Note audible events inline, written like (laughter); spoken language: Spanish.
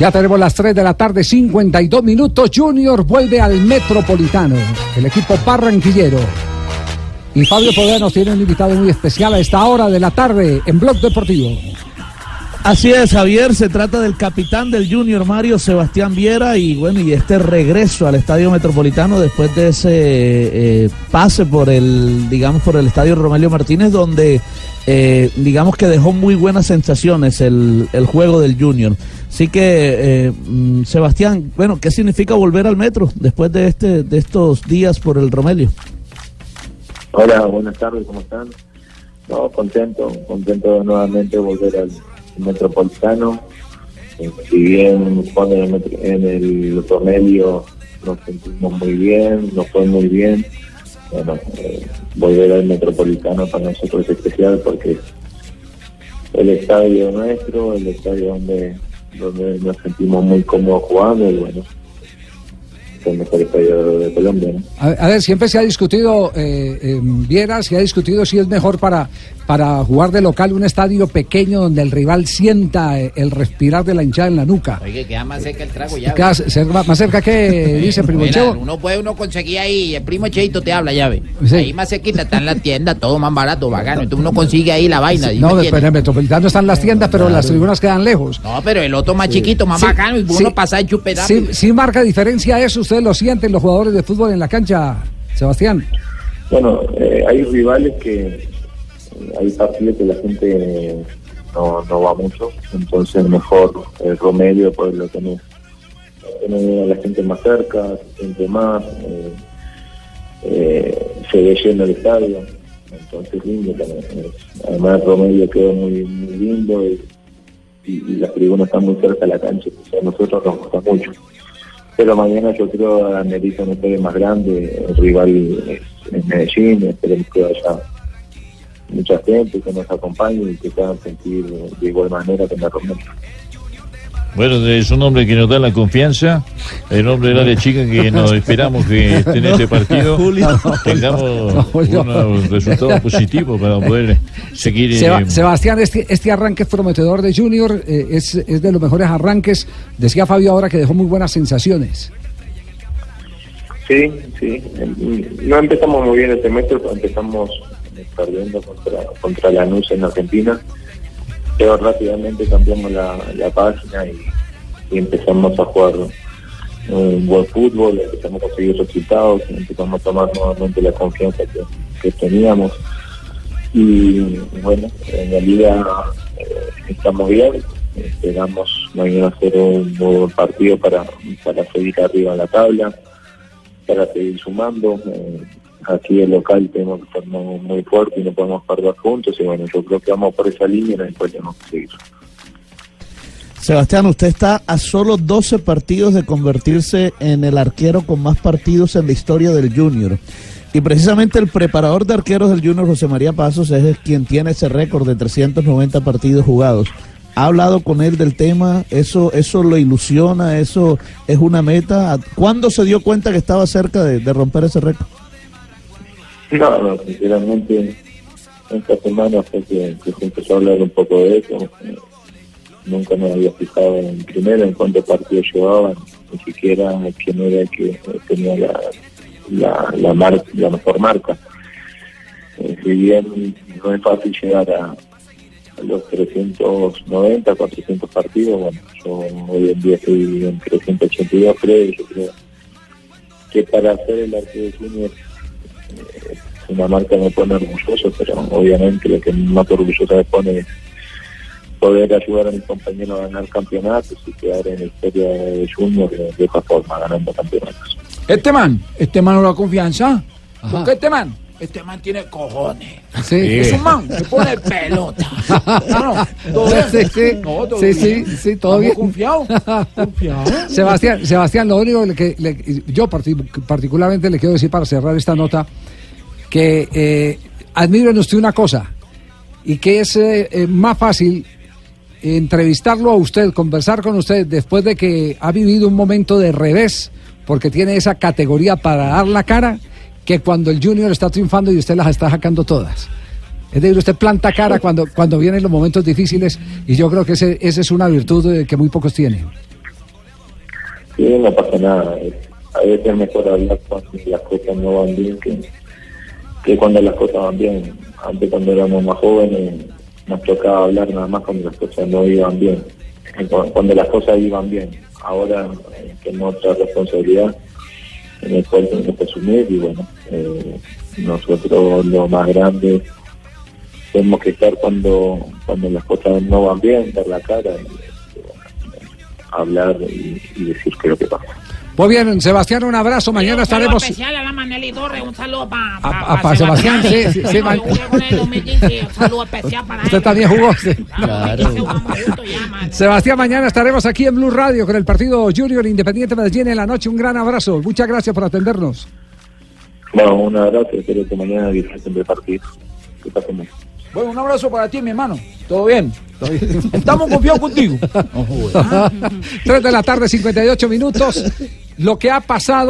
Ya tenemos las 3 de la tarde, 52 minutos. Junior vuelve al Metropolitano, el equipo barranquillero. Y Fabio Poder nos tiene un invitado muy especial a esta hora de la tarde en Blog Deportivo. Así es, Javier, se trata del capitán del Junior Mario Sebastián Viera y bueno, y este regreso al Estadio Metropolitano después de ese eh, pase por el, digamos, por el Estadio Romelio Martínez, donde eh, digamos que dejó muy buenas sensaciones el, el juego del Junior. Así que, eh, mm, Sebastián, bueno, ¿qué significa volver al metro después de este, de estos días por el Romelio? Hola, buenas tardes, ¿cómo están? No, contento, contento de nuevamente volver al Metropolitano. Eh, si bien cuando en el, en el Romelio nos sentimos muy bien, nos fue muy bien, bueno, eh, volver al Metropolitano para nosotros es especial porque el estadio nuestro, el estadio donde, donde nos sentimos muy cómodos jugando y bueno, es el mejor estadio de Colombia. ¿no? A, a ver, siempre se ha discutido, eh, eh, Viera, se ha discutido si es mejor para, para jugar de local un estadio pequeño donde el rival sienta eh, el respirar de la hinchada en la nuca. Oye, queda más cerca el trago ya. queda más cerca que (laughs) dice Primo Chevo. uno puede uno conseguir ahí, el primo Cheito te habla, llave. Sí. Ahí más cerquita está en la tienda, todo más barato, bacano. Entonces uno consigue ahí la vaina. ¿sí No, pero en el Metropolitano están las tiendas, pero las tribunas quedan lejos. No, pero el otro más chiquito, más Sí, bacano, y uno sí. pasa y chupe Sí, sí marca diferencia eso, ustedes lo sienten los jugadores de fútbol en la cancha, Sebastián. Bueno, eh, hay rivales que eh, hay partidos que la gente eh, no, no va mucho, entonces mejor el Romelio pues lo tenés, tener a la gente más cerca, se más, eh, eh, se ve lleno el estadio, entonces lindo también. Además el Romelio quedó muy, muy lindo y, y, y las tribunas están muy cerca de la cancha, o sea, a nosotros nos gusta mucho. Pero mañana yo creo amerita un estadio más grande, el rival es, es Medellín, esperemos que haya mucha gente que nos acompañe y que puedan sentir de igual manera que en la. Bueno, es un hombre que nos da la confianza, el hombre del área chica que nos (laughs) esperamos que en este (laughs) partido tengamos unos resultados positivos para poder seguir. eh, Seba- Sebastián, este, este arranque prometedor de Junior eh, es, es de los mejores arranques. Decía Fabio ahora que dejó muy buenas sensaciones. Sí, sí. No empezamos muy bien el semestre, pero empezamos perdiendo contra, contra Lanús en Argentina. Pero rápidamente cambiamos la, la página y, y empezamos a jugar un buen fútbol, empezamos a conseguir resultados, empezamos a tomar nuevamente la confianza que, que teníamos. Y bueno, en la liga eh, estamos bien, esperamos mañana hacer un buen partido para, para seguir arriba en la tabla para seguir sumando. Eh, aquí el local tenemos que estar muy, fuerte y no podemos perder juntos. Y bueno, yo creo que vamos por esa línea y después tenemos que seguir. Sebastián, usted está a solo 12 partidos de convertirse en el arquero con más partidos en la historia del Junior. Y precisamente el preparador de arqueros del Junior, José María Pasos, es quien tiene ese récord de 390 partidos jugados. ¿Ha hablado con él del tema? ¿Eso eso lo ilusiona? ¿Eso es una meta? ¿Cuándo se dio cuenta que estaba cerca de, romper ese récord? No, no, sinceramente, esta semana fue que, se empezó a hablar un poco de eso. Nunca me había fijado en primero en cuántos partidos llevaban, ni siquiera quién era el que tenía la, la, la, mar- la mejor marca. Eh, si bien no es fácil llegar a, a los 390, 400 partidos, bueno, yo hoy en día estoy en 382, creo, yo creo que para hacer el arquero de junior eh, es una marca me pone orgulloso, pero obviamente lo que más orgulloso me pone es poder ayudar a mis compañeros a ganar campeonatos y quedar en la historia de Junior de, de esa forma, ganando campeonatos. Este man, este man no da confianza. Ajá. Porque este man, este man tiene cojones. Sí. Es un man que pone pelota. (laughs) No, no, todo bien. Sí, sí. No, todo Sí, bien. sí, sí, todo bien. confiados. Confiados. Sebastián, Sebastián, lo único que le- yo partic- particularmente le quiero decir para cerrar esta nota, que eh, admiro en usted una cosa, y que es eh, eh, más fácil entrevistarlo a usted, conversar con usted después de que ha vivido un momento de revés, porque tiene esa categoría para dar la cara, que cuando el Junior está triunfando y usted las está sacando todas. Es decir, usted planta cara cuando, cuando vienen los momentos difíciles y yo creo que ese, esa es una virtud eh, que muy pocos tienen. Sí, no pasa nada. A veces es mejor hablar cuando las cosas no van bien que, que cuando las cosas van bien. Antes cuando éramos más jóvenes nos tocaba hablar nada más cuando las cosas no iban bien. Eh, cu- Cuando las cosas iban bien. Ahora eh, tenemos otra responsabilidad en el cual tenemos que asumir y bueno, eh, nosotros lo más grande tenemos que estar cuando cuando las cosas no van bien, dar la cara y, bueno, hablar y, y decir qué es lo que pasa. Muy bien, Sebastián, un abrazo. Mañana Un saludo estaremos. especial a la Maneli Torres, un saludo para A- a- pa' Sebastián, sí, sí, sí, No, man- yo jugué con él en 2015, un saludo (laughs) especial para Usted él. también jugó. sí. Claro. 2015 jugamos juntos ya, man. Sebastián, mañana estaremos aquí en Blue Radio con el partido Junior Independiente Medellín en la noche. Un gran abrazo. Muchas gracias por atendernos. Bueno, un abrazo, espero que mañana disfruten del partido. Que pasen bien. Bueno, un abrazo para ti, mi hermano. ¿Todo bien? (laughs) Estamos confiados contigo. (laughs) 3 de la tarde, 58 minutos. Lo que ha pasado.